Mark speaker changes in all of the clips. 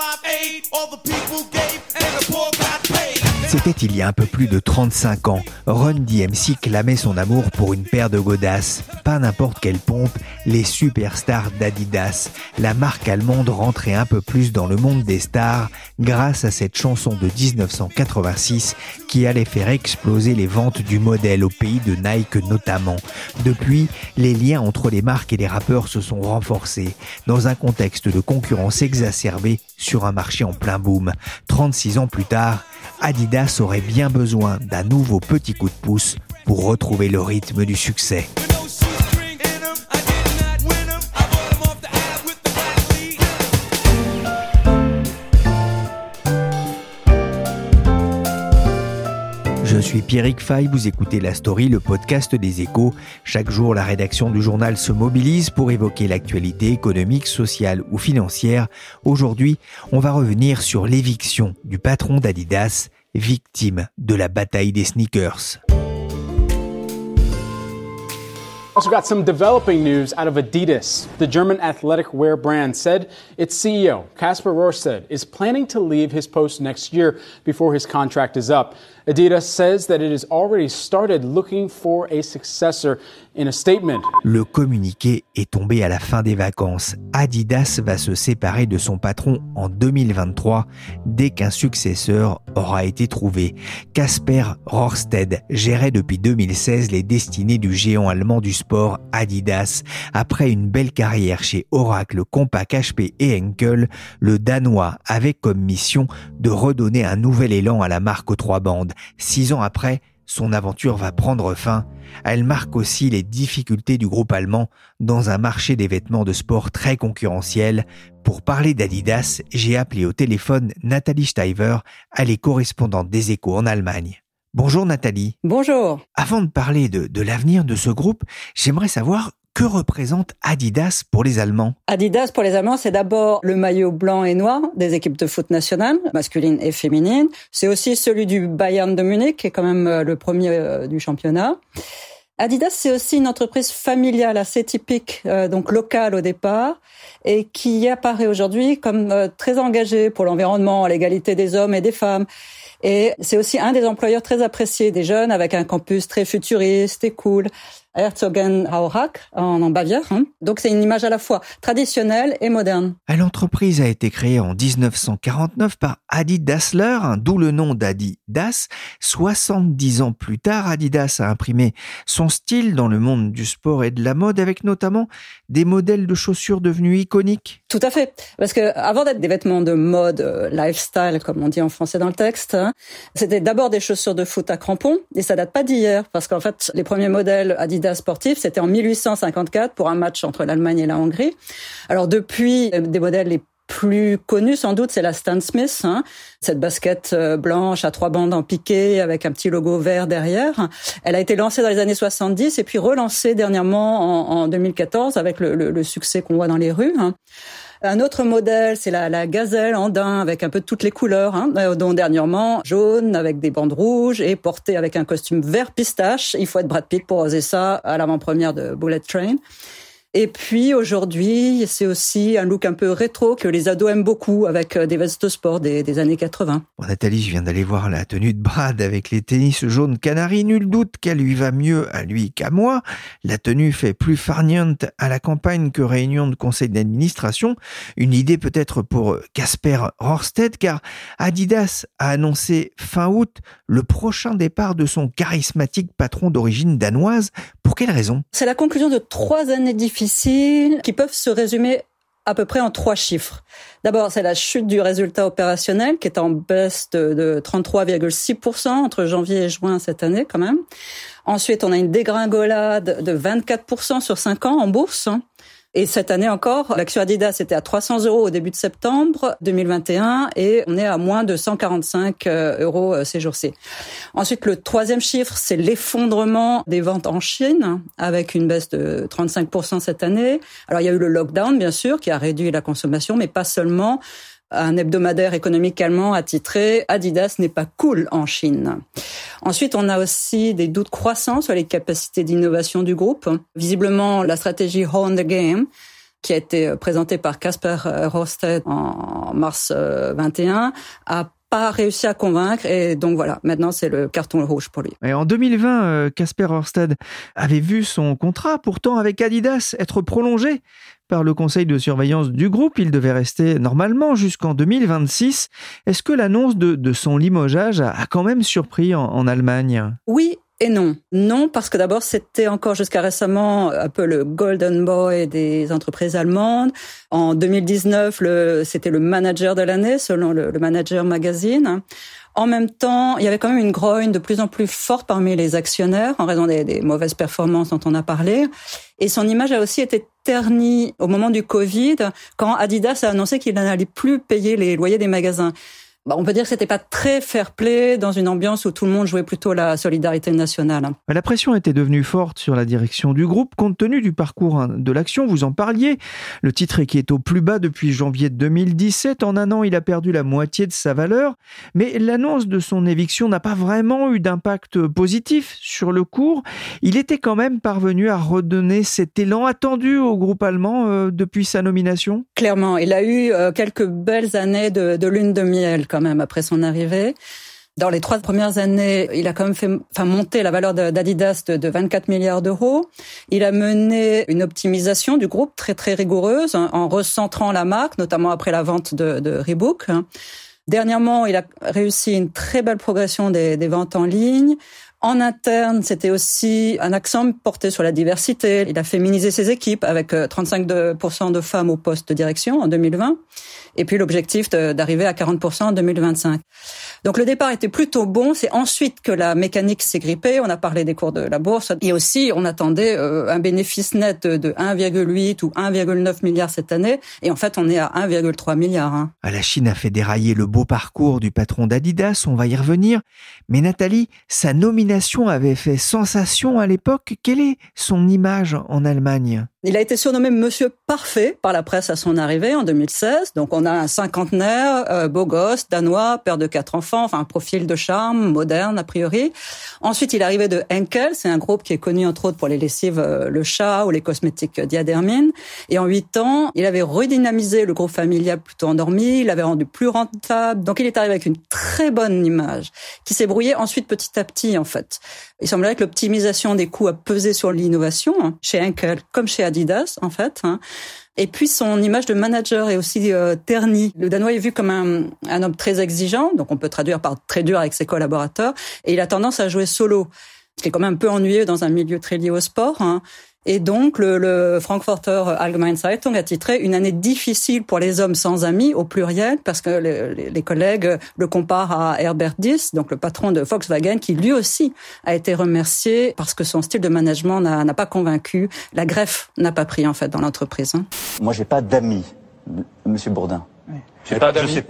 Speaker 1: Live Aid, all the people gave, and the poor got C'était il y a un peu plus de 35 ans. Run DMC clamait son amour pour une paire de godasses. Pas n'importe quelle pompe, les superstars d'Adidas. La marque allemande rentrait un peu plus dans le monde des stars grâce à cette chanson de 1986 qui allait faire exploser les ventes du modèle au pays de Nike notamment. Depuis, les liens entre les marques et les rappeurs se sont renforcés dans un contexte de concurrence exacerbée sur un marché en plein boom. 36 ans plus tard, Adidas aurait bien besoin d'un nouveau petit coup de pouce pour retrouver le rythme du succès. Je suis Pierrick Fay, vous écoutez La Story, le podcast des échos. Chaque jour, la rédaction du journal se mobilise pour évoquer l'actualité économique, sociale ou financière. Aujourd'hui, on va revenir sur l'éviction du patron d'Adidas, victime de la bataille des sneakers.
Speaker 2: Also got some developing news out of Adidas. The German athletic wear brand said its CEO, Kasper Rorsted, is planning to leave his post next year before his contract is up. Adidas says that it has already started looking for a successor.
Speaker 1: Le communiqué est tombé à la fin des vacances. Adidas va se séparer de son patron en 2023 dès qu'un successeur aura été trouvé. Kasper Rorsted gérait depuis 2016 les destinées du géant allemand du sport Adidas. Après une belle carrière chez Oracle, Compaq, HP et Henkel, le Danois avait comme mission de redonner un nouvel élan à la marque aux trois bandes. Six ans après, son aventure va prendre fin. Elle marque aussi les difficultés du groupe allemand dans un marché des vêtements de sport très concurrentiel. Pour parler d'Adidas, j'ai appelé au téléphone Nathalie Steiver, elle est correspondante des échos en Allemagne. Bonjour Nathalie.
Speaker 3: Bonjour.
Speaker 1: Avant de parler de, de l'avenir de ce groupe, j'aimerais savoir que représente Adidas pour les Allemands?
Speaker 3: Adidas pour les Allemands, c'est d'abord le maillot blanc et noir des équipes de foot nationales, masculines et féminines. C'est aussi celui du Bayern de Munich, qui est quand même euh, le premier euh, du championnat. Adidas, c'est aussi une entreprise familiale assez typique, euh, donc locale au départ, et qui apparaît aujourd'hui comme très engagée pour l'environnement, l'égalité des hommes et des femmes. Et c'est aussi un des employeurs très appréciés des jeunes, avec un campus très futuriste et cool. Herzogenaurach en, en Bavière. Hein. Donc c'est une image à la fois traditionnelle et moderne.
Speaker 1: L'entreprise a été créée en 1949 par Adi Dassler, hein, d'où le nom d'Adidas. 70 ans plus tard, Adidas a imprimé son style dans le monde du sport et de la mode avec notamment des modèles de chaussures devenus iconiques.
Speaker 3: Tout à fait. Parce que avant d'être des vêtements de mode, euh, lifestyle, comme on dit en français dans le texte, hein, c'était d'abord des chaussures de foot à crampons. Et ça date pas d'hier. Parce qu'en fait, les premiers modèles Adidas sportif, c'était en 1854 pour un match entre l'Allemagne et la Hongrie. Alors depuis, euh, des modèles les plus connus sans doute, c'est la Stan Smith, hein. cette basket euh, blanche à trois bandes en piqué avec un petit logo vert derrière. Elle a été lancée dans les années 70 et puis relancée dernièrement en, 2014 avec le, succès qu'on voit dans les rues. Hein. Un autre modèle, c'est la, la gazelle en daim avec un peu toutes les couleurs, hein, euh, dont dernièrement jaune avec des bandes rouges et porté avec un costume vert pistache. Il faut être Brad Pitt pour oser ça à l'avant-première de Bullet Train. Et puis aujourd'hui, c'est aussi un look un peu rétro que les ados aiment beaucoup avec euh, des vestes de sport des, des années 80.
Speaker 1: Bon, Nathalie, je viens d'aller voir la tenue de Brad avec les tennis jaunes canaris. Nul doute qu'elle lui va mieux à lui qu'à moi. La tenue fait plus farniente à la campagne que réunion de conseil d'administration. Une idée peut-être pour Casper Rorsted car Adidas a annoncé fin août le prochain départ de son charismatique patron d'origine danoise. Pour quelle raison?
Speaker 3: C'est la conclusion de trois années difficiles qui peuvent se résumer à peu près en trois chiffres. D'abord, c'est la chute du résultat opérationnel qui est en baisse de, de 33,6% entre janvier et juin cette année quand même. Ensuite, on a une dégringolade de 24% sur 5 ans en bourse. Et cette année encore, l'action Adidas était à 300 euros au début de septembre 2021 et on est à moins de 145 euh, euros euh, ces jours-ci. Ensuite, le troisième chiffre, c'est l'effondrement des ventes en Chine avec une baisse de 35% cette année. Alors, il y a eu le lockdown, bien sûr, qui a réduit la consommation, mais pas seulement un hebdomadaire économique allemand a titré Adidas n'est pas cool en Chine. Ensuite, on a aussi des doutes croissants sur les capacités d'innovation du groupe. Visiblement, la stratégie Horn the Game qui a été présentée par Casper Rosted en mars 21 euh, a pas réussi à convaincre et donc voilà, maintenant c'est le carton rouge pour lui.
Speaker 1: Et en 2020, euh, Casper Horsted avait vu son contrat pourtant avec Adidas être prolongé par le conseil de surveillance du groupe. Il devait rester normalement jusqu'en 2026. Est-ce que l'annonce de, son limogeage a, quand même surpris en, en Allemagne?
Speaker 3: Oui et non. Non, parce que d'abord, c'était encore jusqu'à récemment un peu le golden boy des entreprises allemandes. En 2019, c'était le manager de l'année, selon le, Manager Magazine. En même temps, il y avait quand même une grogne de plus en plus forte parmi les actionnaires en raison des, des, mauvaises performances dont on a parlé. Et son image a aussi été ternie au moment du Covid, quand Adidas a annoncé qu'il n'allait plus payer les loyers des magasins. Bah, on peut dire que c'était pas très fair-play dans une ambiance où tout le monde jouait plutôt la solidarité nationale.
Speaker 1: La pression était devenue forte sur la direction du groupe compte tenu du parcours hein, de l'action. Vous en parliez. Le titre qui est au plus bas depuis janvier 2017. En un an, il a perdu la moitié de sa valeur. Mais l'annonce de son éviction n'a pas vraiment eu d'impact positif sur le cours. Il était quand même parvenu à redonner cet élan attendu au groupe allemand euh, depuis sa nomination.
Speaker 3: Clairement, il a eu euh, quelques belles années de, de lune de miel quand même après son arrivée. Dans les trois premières années, il a quand même fait enfin, monter la valeur d'Adidas de, 24 milliards d'euros. Il a mené une optimisation du groupe très très rigoureuse hein, en recentrant la marque, notamment après la vente de, Reebok. Dernièrement, il a réussi une très belle progression des ventes en ligne. En interne, c'était aussi un accent porté sur la diversité. Il a féminisé ses équipes avec 35% euh, de femmes au poste de direction en 2020 et puis l'objectif d'arriver à 40% en 2025. Donc le départ était plutôt bon. C'est ensuite que la mécanique s'est grippée. On a parlé des cours de la bourse et aussi on attendait euh, un bénéfice net de 1,8 ou 1,9 milliard cette année et en fait on est à 1,3 milliard. Hein.
Speaker 1: La Chine a fait dérailler le beau parcours du patron d'Adidas. On va y revenir. Mais Nathalie, sa nomination avait fait sensation à l'époque. Quelle est son image en Allemagne?
Speaker 3: Il a été surnommé Monsieur Parfait par la presse à son arrivée en 2016. Donc on a un cinquantenaire, euh, beau gosse, danois, père de quatre enfants, enfin un profil de charme, moderne a priori. Ensuite il est arrivé de Henkel, c'est un groupe qui est connu entre autres pour les lessives euh, Le Chat ou les cosmétiques Diadermine. Et en huit ans, il avait redynamisé le groupe familial plutôt endormi, il l'avait rendu plus rentable. Donc il est arrivé avec une très bonne image qui s'est brouillée ensuite petit à petit en fait. Il semblerait que l'optimisation des coûts a pesé sur l'innovation hein, chez Henkel comme chez Adidas en fait. Hein. Et puis son image de manager est aussi euh, ternie. Le Danois est vu comme un, un, homme très exigeant, donc on peut traduire par très dur avec ses collaborateurs, et il a tendance à jouer solo, ce qui est quand même un peu ennuyeux dans un milieu très lié au sport. Hein. Et donc, le, le Frankfurter Allgemeine Zeitung a titré une année difficile pour les hommes sans amis au pluriel, parce que les, les collègues le comparent à Herbert Diess, donc le patron de Volkswagen, qui lui aussi a été remercié parce que son style de management n'a pas convaincu. La greffe n'a pas pris en fait dans l'entreprise. Hein.
Speaker 4: Moi, j'ai pas d'amis, Monsieur Bourdin.
Speaker 5: Oui. J'ai pas d'amis.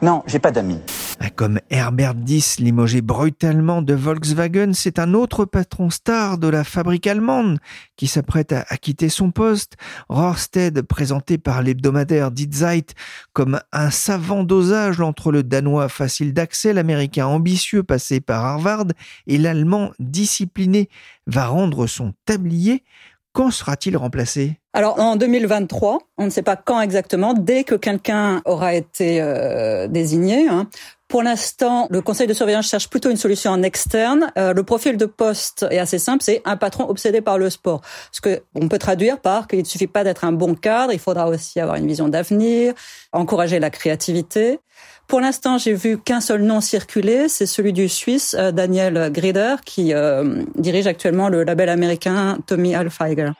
Speaker 4: Non, j'ai pas d'amis.
Speaker 1: Ah, comme Herbert Diss limogé brutalement de Volkswagen, c'est un autre patron star de la fabrique allemande qui s'apprête à, quitter son poste. Rorsted, présenté par l'hebdomadaire Die Zeit comme un savant dosage entre le danois facile d'accès, l'américain ambitieux passé par Harvard et l'allemand discipliné, va rendre son tablier quand sera-t-il remplacé?
Speaker 3: Alors en 2023, on ne sait pas quand exactement, dès que quelqu'un aura été euh, désigné. Hein. Pour l'instant, le conseil de surveillance cherche plutôt une solution en externe. Euh, le profil de poste est assez simple, c'est un patron obsédé par le sport. Ce que on peut traduire par qu'il ne suffit pas d'être un bon cadre, il faudra aussi avoir une vision d'avenir, encourager la créativité. Pour l'instant, j'ai vu qu'un seul nom circuler, c'est celui du Suisse euh, Daniel Grieder, qui euh, dirige actuellement le label américain Tommy
Speaker 1: Alfeiger.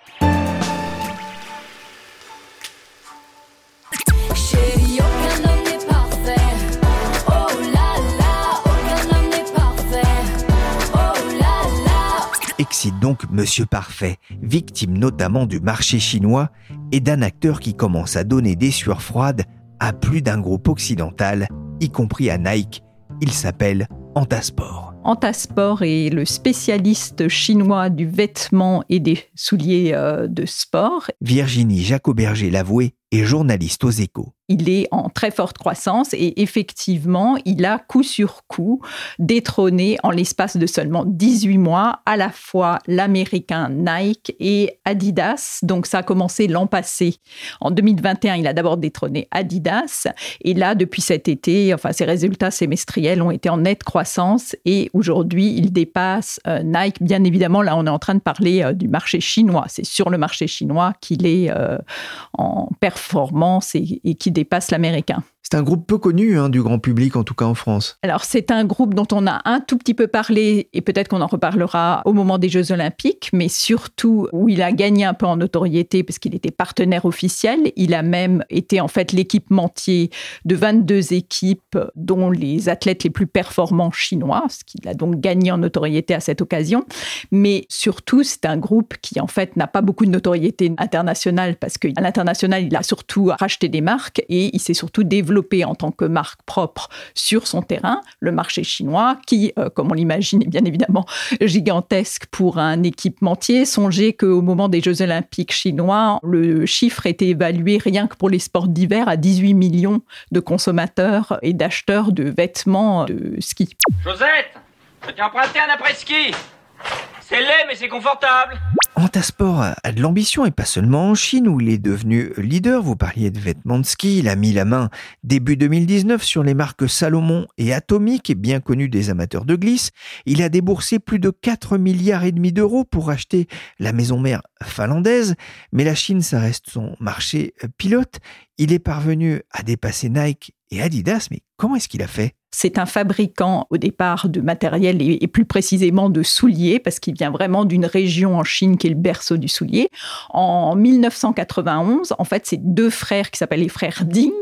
Speaker 1: excite donc Monsieur Parfait, victime notamment du marché chinois et d'un acteur qui commence à donner des sueurs froides à plus d'un groupe occidental, y compris à Nike. Il s'appelle Antasport.
Speaker 5: Antasport est le spécialiste chinois du vêtement et des souliers euh, de sport.
Speaker 1: Virginie Jacoberger l'avouait et journaliste aux échos.
Speaker 5: Il est en très forte croissance et effectivement, il a coup sur coup détrôné en l'espace de seulement 18 mois à la fois l'américain Nike et Adidas. Donc ça a commencé l'an passé. En 2021, il a d'abord détrôné Adidas et là, depuis cet été, enfin ses résultats semestriels ont été en nette croissance et aujourd'hui, il dépasse euh, Nike. Bien évidemment, là, on est en train de parler euh, du marché chinois. C'est sur le marché chinois qu'il est euh, en performance performance et, qui dépasse l'américain.
Speaker 1: C'est un groupe peu connu hein, du grand public, en tout cas en France.
Speaker 5: Alors c'est un groupe dont on a un tout petit peu parlé et peut-être qu'on en reparlera au moment des Jeux olympiques, mais surtout où il a gagné un peu en notoriété parce qu'il était partenaire officiel. Il a même été en fait l'équipementier de 22 équipes dont les athlètes les plus performants chinois, ce qu'il a donc gagné en notoriété à cette occasion. Mais surtout c'est un groupe qui en fait n'a pas beaucoup de notoriété internationale parce qu'à l'international il a surtout racheté des marques et il s'est surtout développé en tant que marque propre sur son terrain, le marché chinois, qui, euh, comme on l'imagine, est bien évidemment gigantesque pour un équipementier. Songez qu'au moment des Jeux olympiques chinois, le chiffre était évalué rien que pour les sports d'hiver à 18 millions de consommateurs et d'acheteurs de vêtements de ski.
Speaker 6: Josette, je t'ai emprunté un après-ski. C'est laid, mais c'est confortable.
Speaker 1: Antasport a de l'ambition et pas seulement en Chine où il est devenu leader. Vous parliez de vêtements de ski. Il a mis la main début 2019 sur les marques Salomon et Atomic, bien connues des amateurs de glisse. Il a déboursé plus de 4 milliards et demi d'euros pour acheter la maison mère finlandaise. Mais la Chine, ça reste son marché pilote. Il est parvenu à dépasser Nike et Adidas. Mais comment est-ce qu'il a fait?
Speaker 5: C'est un fabricant au départ de matériel et, plus précisément de souliers, parce qu'il vient vraiment d'une région en Chine qui est le berceau du soulier. En 1991, en fait, c'est deux frères qui s'appellent les frères Ding,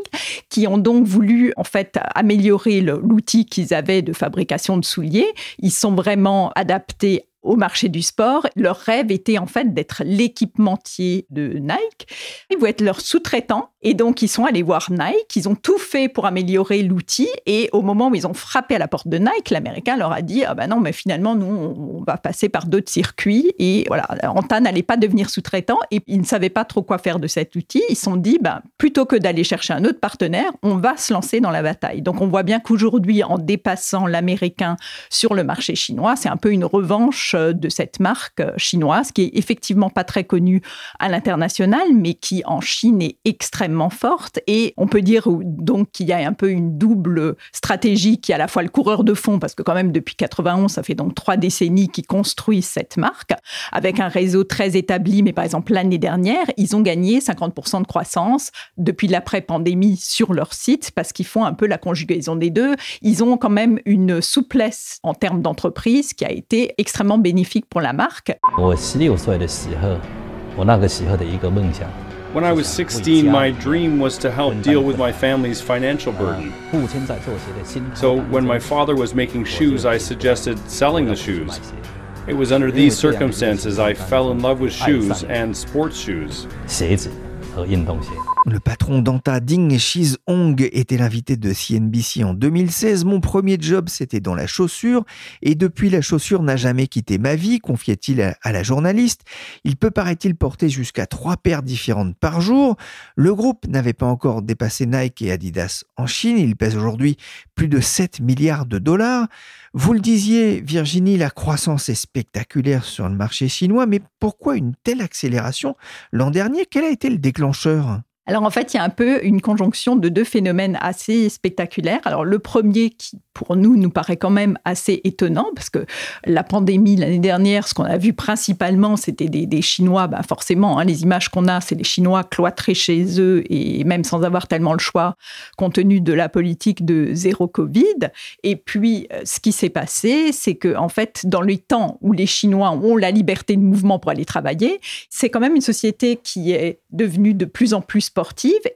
Speaker 5: qui ont donc voulu en fait améliorer l'outil qu'ils avaient de fabrication de souliers. Ils sont vraiment adaptés au marché du sport. Leur rêve était en fait d'être l'équipementier de Nike. Ils voulaient être leur sous-traitant et donc ils sont allés voir Nike. Ils ont tout fait pour améliorer l'outil et au moment où ils ont frappé à la porte de Nike, l'américain leur a dit ah ben non mais finalement nous on va passer par d'autres circuits et voilà Anta n'allait pas devenir sous-traitant et ils ne savaient pas trop quoi faire de cet outil. Ils se sont dit ben plutôt que d'aller chercher un autre partenaire, on va se lancer dans la bataille. Donc on voit bien qu'aujourd'hui en dépassant l'américain sur le marché chinois, c'est un peu une revanche euh, de cette marque euh, chinoise qui est effectivement pas très connue à l'international, mais qui en Chine est extrêmement forte. Et on peut dire donc qu'il y a un peu une double stratégie qui est à la fois le coureur de fond, parce que quand même depuis 91, ça fait donc trois décennies qu'ils construisent cette marque, avec un réseau très établi. Mais par exemple, l'année dernière, ils ont gagné 50% de croissance depuis l'après-pandémie sur leur site, parce qu'ils font un peu la conjugaison des deux. Ils ont quand même une souplesse en termes d'entreprise qui a été extrêmement bénéfique pour la marque.
Speaker 7: When I was 16, my dream was to help deal with my family's financial burden. So, when my father was making shoes, I suggested selling the shoes. It was under these circumstances I fell in love with shoes and sports shoes.
Speaker 1: Le patron d'Anta, Ding Shiz-hong, était l'invité de CNBC en 2016. Mon premier job, c'était dans la chaussure. Et depuis, la chaussure n'a jamais quitté ma vie, confiait-il à la journaliste. Il peut, paraît-il, porter jusqu'à trois paires différentes par jour. Le groupe n'avait pas encore dépassé Nike et Adidas en Chine. Il pèse aujourd'hui plus de 7 milliards de dollars. Vous le disiez, Virginie, la croissance est spectaculaire sur le marché chinois, mais pourquoi une telle accélération l'an dernier? Quel a été le déclencheur?
Speaker 5: Alors en fait, il y a un peu une conjonction de deux phénomènes assez spectaculaires. Alors le premier qui pour nous nous paraît quand même assez étonnant parce que la pandémie l'année dernière, ce qu'on a vu principalement, c'était des, Chinois, ben forcément, hein, les images qu'on a, c'est les Chinois cloîtrés chez eux et même sans avoir tellement le choix compte tenu de la politique de zéro Covid. Et puis euh, ce qui s'est passé, c'est que en fait, dans les temps où les Chinois ont la liberté de mouvement pour aller travailler, c'est quand même une société qui est devenue de plus en plus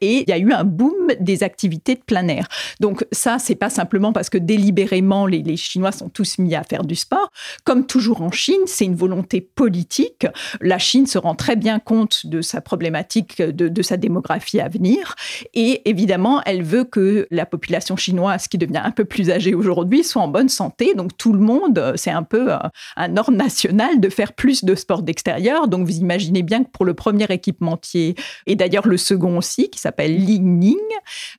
Speaker 5: et il y a eu un boom des activités de plein air. Donc ça, c'est pas simplement parce que délibérément les, Chinois sont tous mis à faire du sport. Comme toujours en Chine, c'est une volonté politique. La Chine se rend très bien compte de sa problématique, de, sa démographie à venir. Et évidemment, elle veut que la population chinoise, qui devient un peu plus âgée aujourd'hui, soit en bonne santé. Donc tout le monde, c'est un peu euh, un ordre national de faire plus de sport d'extérieur. Donc vous imaginez bien que pour le premier équipementier, et d'ailleurs le second aussi, qui s'appelle Ling Ning,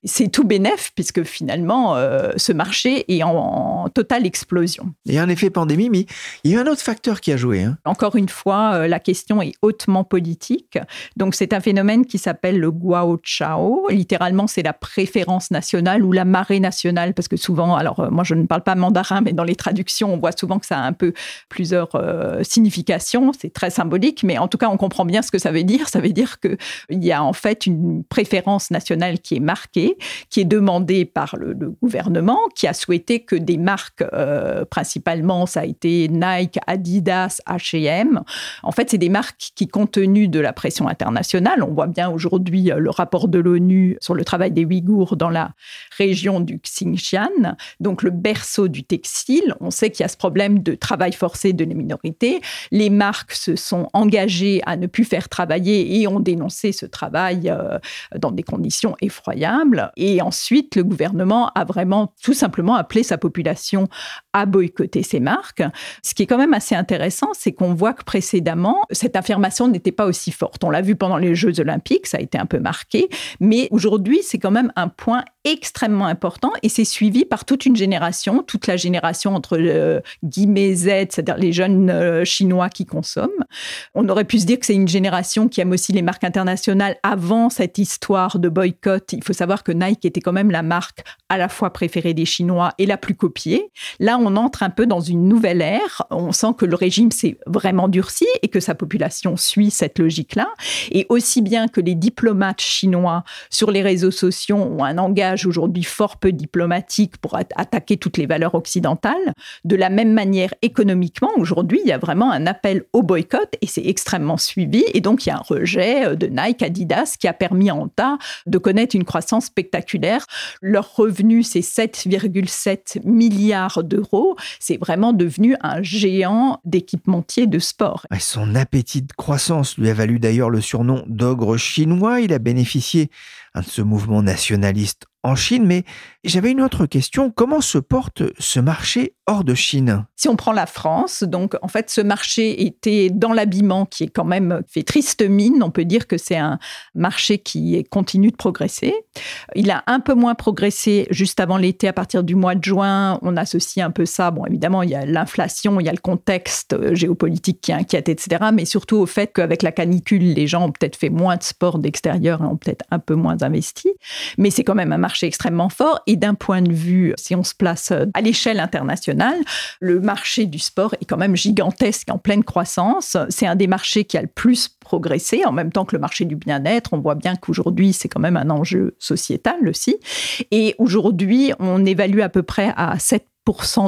Speaker 5: c'est tout bénef, puisque finalement, euh, ce marché est en, totale explosion.
Speaker 1: Il y a un effet pandémie, mais il y a un autre facteur qui a joué. Hein.
Speaker 5: Encore une fois, euh, la question est hautement politique. Donc c'est un phénomène qui s'appelle le Guao Chao. Littéralement, c'est la préférence nationale ou la marée nationale, parce que souvent, alors euh, moi je ne parle pas mandarin, mais dans les traductions, on voit souvent que ça a un peu plusieurs significations. C'est très symbolique, mais en tout cas, on comprend bien ce que ça veut dire. Ça veut dire qu'il y a en fait une préférence nationale qui est marquée, qui est demandée par le, gouvernement, qui a souhaité que des marques, euh, principalement, ça a été Nike, Adidas, H&M. En fait, c'est des marques qui, compte tenu de la pression internationale, on voit bien aujourd'hui euh, le rapport de l'ONU sur le travail des Ouïghours dans la région du Xinjiang, donc le berceau du textile. On sait qu'il y a ce problème de travail forcé de les minorités. Les marques se sont engagées à ne plus faire travailler et ont dénoncé ce travail euh, dans des conditions effroyables. Et ensuite, le gouvernement a vraiment tout simplement appelé sa population à boycotter ces marques. Ce qui est quand même assez intéressant, c'est qu'on voit que précédemment, cette affirmation n'était pas aussi forte. On l'a vu pendant les Jeux olympiques, ça a été un peu marqué, mais aujourd'hui, c'est quand même un point extrêmement important et c'est suivi par toute une génération, toute la génération entre euh, guillemets Z, c'est-à-dire les jeunes euh, chinois qui consomment. On aurait pu se dire que c'est une génération qui aime aussi les marques internationales avant histoire de boycott. Il faut savoir que Nike était quand même la marque à la fois préférée des Chinois et la plus copiée. Là, on entre un peu dans une nouvelle ère. On sent que le régime s'est vraiment durci et que sa population suit cette logique-là. Et aussi bien que les diplomates chinois sur les réseaux sociaux ont un langage aujourd'hui fort peu diplomatique pour attaquer toutes les valeurs occidentales, de la même manière économiquement, aujourd'hui, il y a vraiment un appel au boycott et c'est extrêmement suivi. Et donc, il y a un rejet euh, de Nike, Adidas qui a permis en tas de connaître une croissance spectaculaire. Leur revenu, c'est 7,7 milliards d'euros. C'est vraiment devenu un géant d'équipementier de sport.
Speaker 1: Son appétit de croissance lui a valu d'ailleurs le surnom d'ogre chinois. Il a bénéficié de ce mouvement nationaliste en Chine, mais j'avais une autre question. Comment se porte ce marché hors de Chine?
Speaker 5: Si on prend la France, donc en fait ce marché était dans l'habillement qui est quand même fait triste mine. On peut dire que c'est un marché qui continue de progresser. Il a un peu moins progressé juste avant l'été à partir du mois de juin. On associe un peu ça. Bon, évidemment, il y a l'inflation, il y a le contexte géopolitique qui inquiète, etc. Mais surtout au fait qu'avec la canicule, les gens ont peut-être fait moins de sport d'extérieur ont peut-être un peu moins investi. Mais c'est quand même un marché marché extrêmement fort. Et d'un point de vue, si on se place euh, à l'échelle internationale, le marché du sport est quand même gigantesque, en pleine croissance. C'est un des marchés qui a le plus progressé, en même temps que le marché du bien-être. On voit bien qu'aujourd'hui, c'est quand même un enjeu sociétal aussi. Et aujourd'hui, on évalue à peu près à 7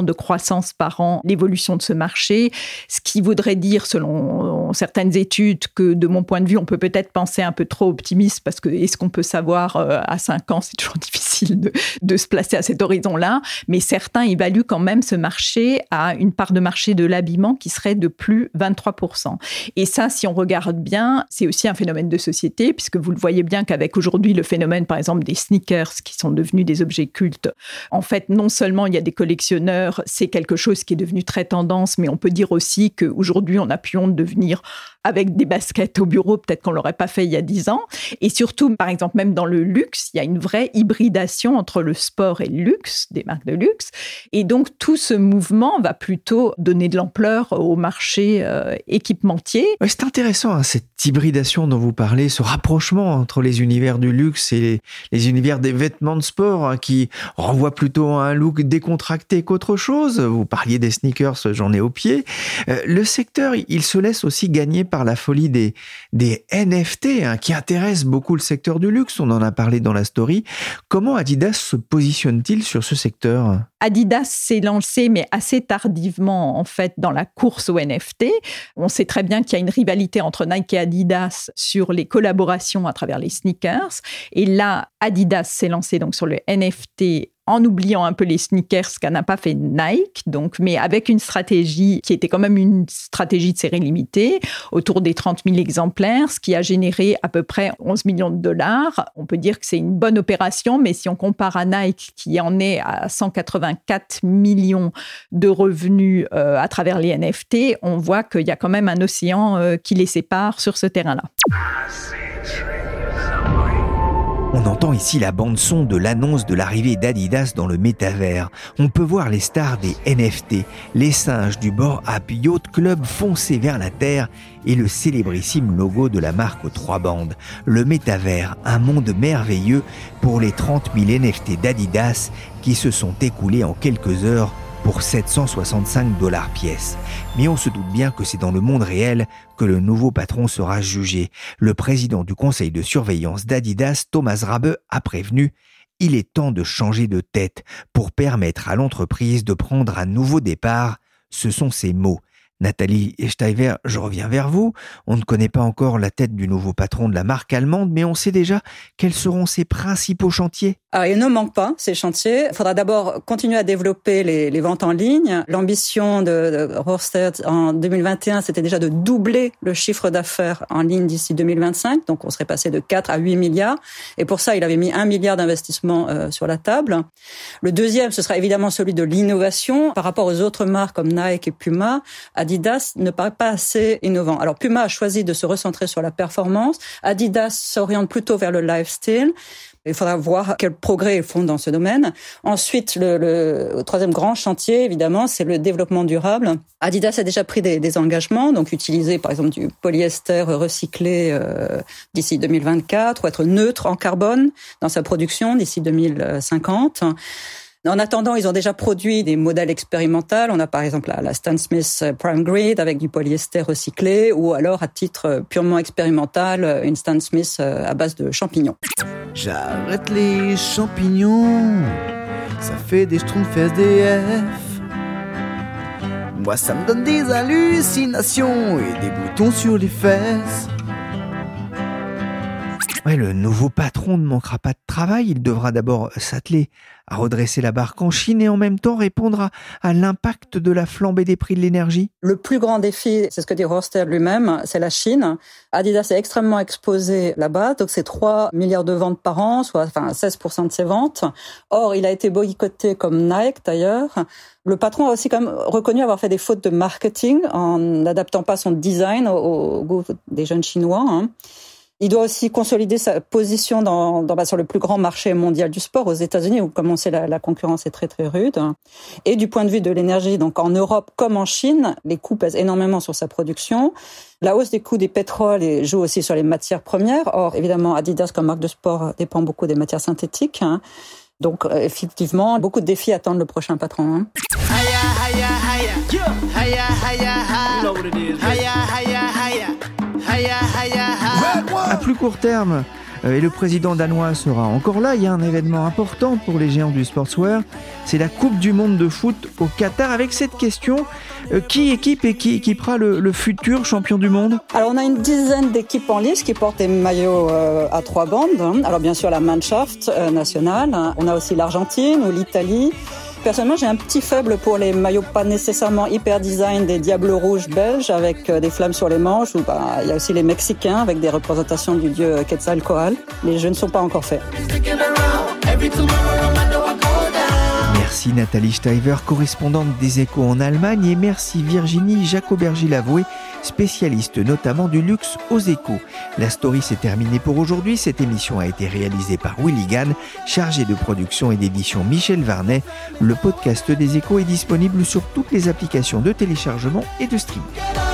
Speaker 5: de croissance par an l'évolution de ce marché, ce qui voudrait dire, selon certaines études, que de mon point de vue, on peut peut-être penser un peu trop optimiste parce que est-ce qu'on peut savoir euh, à 5 ans, c'est toujours difficile de, de, se placer à cet horizon-là, mais certains évaluent quand même ce marché à une part de marché de l'habillement qui serait de plus 23%. Et ça, si on regarde bien, c'est aussi un phénomène de société, puisque vous le voyez bien qu'avec aujourd'hui le phénomène, par exemple, des sneakers qui sont devenus des objets cultes, en fait, non seulement il y a des collections c'est quelque chose qui est devenu très tendance, mais on peut dire aussi qu'aujourd'hui, on n'a plus honte de venir avec des baskets au bureau, peut-être qu'on l'aurait pas fait il y a dix ans. Et surtout, par exemple, même dans le luxe, il y a une vraie hybridation entre le sport et le luxe, des marques de luxe. Et donc, tout ce mouvement va plutôt donner de l'ampleur au marché euh, équipementier.
Speaker 1: c'est intéressant, hein, cette hybridation dont vous parlez, ce rapprochement entre les univers du luxe et les, univers des vêtements de sport, hein, qui renvoient plutôt à un look décontracté qu'autre chose. Vous parliez des sneakers, j'en ai au pied. Euh, le secteur, il se laisse aussi gagner la folie des, NFT hein, qui intéressent beaucoup le secteur du luxe. On en a parlé dans la story. Comment Adidas se positionne-t-il sur ce secteur?
Speaker 5: Adidas s'est lancé, mais assez tardivement, en fait, dans la course au NFT. On sait très bien qu'il y a une rivalité entre Nike et Adidas sur les collaborations à travers les sneakers. Et là, Adidas s'est lancé donc sur le NFT en oubliant un peu les sneakers, ce qu'a n'a pas fait Nike, donc, mais avec une stratégie qui était quand même une stratégie de série limitée, autour des 30 000 exemplaires, ce qui a généré à peu près 11 millions de dollars. On peut dire que c'est une bonne opération, mais si on compare à Nike, qui en est à 184 millions de revenus euh, à travers les NFT, on voit qu'il y a quand même un océan euh, qui les sépare sur ce terrain-là.
Speaker 1: On entend ici la bande-son de l'annonce de l'arrivée d'Adidas dans le métavers. On peut voir les stars des NFT, les singes du bord App Yacht Club foncer vers la Terre et le célébrissime logo de la marque aux trois bandes. Le métavers, un monde merveilleux pour les 30 000 NFT d'Adidas qui se sont écoulés en quelques heures pour 765 dollars pièce. Mais on se doute bien que c'est dans le monde réel que le nouveau patron sera jugé. Le président du conseil de surveillance d'Adidas, Thomas Rabe, a prévenu il est temps de changer de tête pour permettre à l'entreprise de prendre un nouveau départ. Ce sont ses mots. Nathalie Steiver, je reviens vers vous. On ne connaît pas encore la tête du nouveau patron de la marque allemande, mais on sait déjà quels seront ses principaux chantiers.
Speaker 3: Alors, il ne manque pas ces chantiers. Il faudra d'abord continuer à développer les, ventes en ligne. L'ambition de, de en 2021, c'était déjà de doubler le chiffre d'affaires en ligne d'ici 2025. Donc, on serait passé de 4 à 8 milliards. Et pour ça, il avait mis un milliard d'investissements euh, sur la table. Le deuxième, ce sera évidemment celui de l'innovation. Par rapport aux autres marques comme Nike et Puma, Adidas ne paraît pas assez innovant. Alors Puma a choisi de se recentrer sur la performance. Adidas s'oriente plutôt vers le lifestyle. Il faudra voir quel progrès ils font dans ce domaine. Ensuite, le, troisième grand chantier, évidemment, c'est le développement durable. Adidas a déjà pris des, engagements, donc utiliser par exemple du polyester recyclé euh, d'ici 2024 ou être neutre en carbone dans sa production d'ici 2050. En attendant, ils ont déjà produit des modèles expérimentaux. On a par exemple la, Stan Smith Prime Grid avec du polyester recyclé ou alors à titre purement expérimental, une Stan Smith euh, à base de champignons.
Speaker 8: J'arrête les champignons, ça fait des schtroumpfs SDF. Moi ça me donne des hallucinations et des boutons sur les fesses.
Speaker 1: Ouais, le nouveau patron ne manquera pas de travail. Il devra d'abord s'atteler à redresser la barque en Chine et en même temps répondre à, l'impact de la flambée des prix de l'énergie.
Speaker 3: Le plus grand défi, c'est ce que dit Roster lui-même, c'est la Chine. Adidas est extrêmement exposé là-bas, donc c'est 3 milliards de ventes par an, soit enfin 16% de ses ventes. Or, il a été boycotté comme Nike d'ailleurs. Le patron a aussi quand même reconnu avoir fait des fautes de marketing en n'adaptant pas son design au, goût des jeunes Chinois. Hein. Il doit aussi consolider sa position dans, dans bah, sur le plus grand marché mondial du sport aux États-Unis, où comme on sait la, la, concurrence est très très rude. Et du point de vue de l'énergie, donc en Europe comme en Chine, les coûts pèsent énormément sur sa production. La hausse des coûts des pétroles joue aussi sur les matières premières. Or, évidemment, Adidas comme marque de sport dépend beaucoup des matières synthétiques. Hein. Donc, euh, effectivement, beaucoup de défis attendent le prochain patron. Hein.
Speaker 1: Court terme, euh, et le président danois sera encore là. Il y a un événement important pour les géants du sportswear. C'est la Coupe du Monde de foot au Qatar avec cette question euh, qui équipe et qui équipera le, futur champion du monde?
Speaker 3: Alors on a une dizaine d'équipes en lice qui portent des maillots euh, à trois bandes. Alors bien sûr la Mannschaft nationale. On a aussi l'Argentine ou l'Italie. Personnellement, j'ai un petit faible pour les maillots pas nécessairement hyper design des Diables Rouges belges avec euh, des flammes sur les manches. Ou il y a aussi les Mexicains avec des représentations du dieu Quetzalcoatl. Les jeux ne sont pas encore faits.
Speaker 1: Merci Nathalie Steiver, correspondante des Échos en Allemagne, et merci Virginie Jacobergi-Lavoué, spécialiste notamment du luxe aux Échos. La story s'est terminée pour aujourd'hui. Cette émission a été réalisée par Willy Gann, chargé de production et d'édition Michel Varnet. Le podcast des Échos est disponible sur toutes les applications de téléchargement et de streaming.